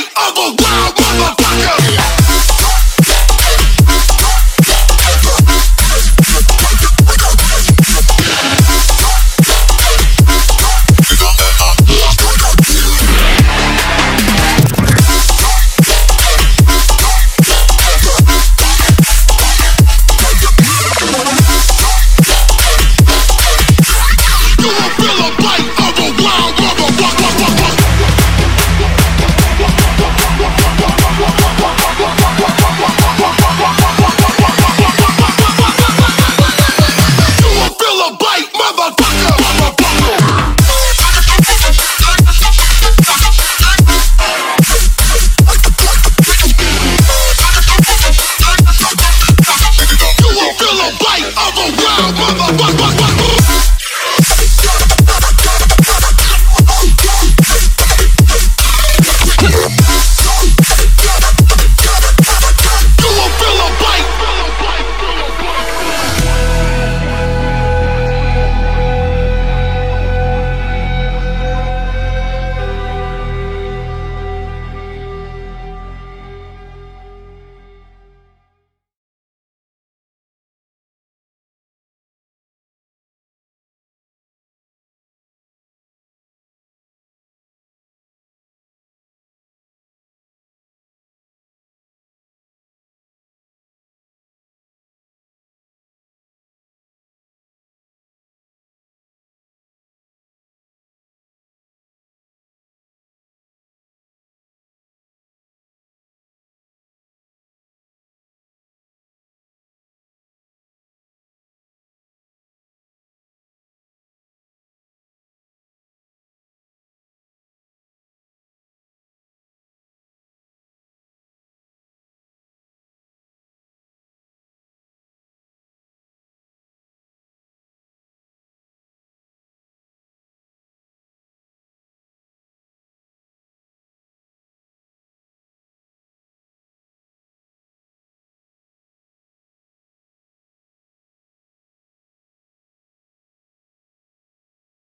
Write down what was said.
fight of a.